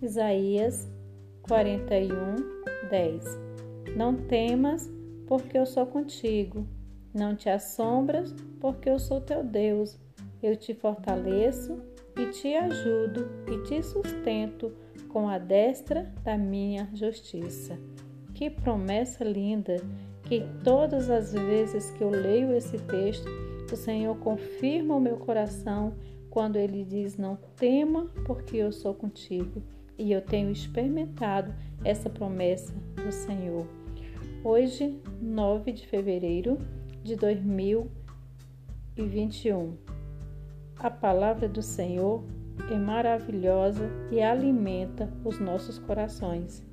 Isaías 41, 10 Não temas, porque eu sou contigo. Não te assombras, porque eu sou teu Deus. Eu te fortaleço e te ajudo e te sustento com a destra da minha justiça. Que promessa linda! Que todas as vezes que eu leio esse texto, o Senhor confirma o meu coração quando ele diz: Não tema, porque eu sou contigo e eu tenho experimentado essa promessa do Senhor. Hoje, 9 de fevereiro de 2021. A palavra do Senhor é maravilhosa e alimenta os nossos corações.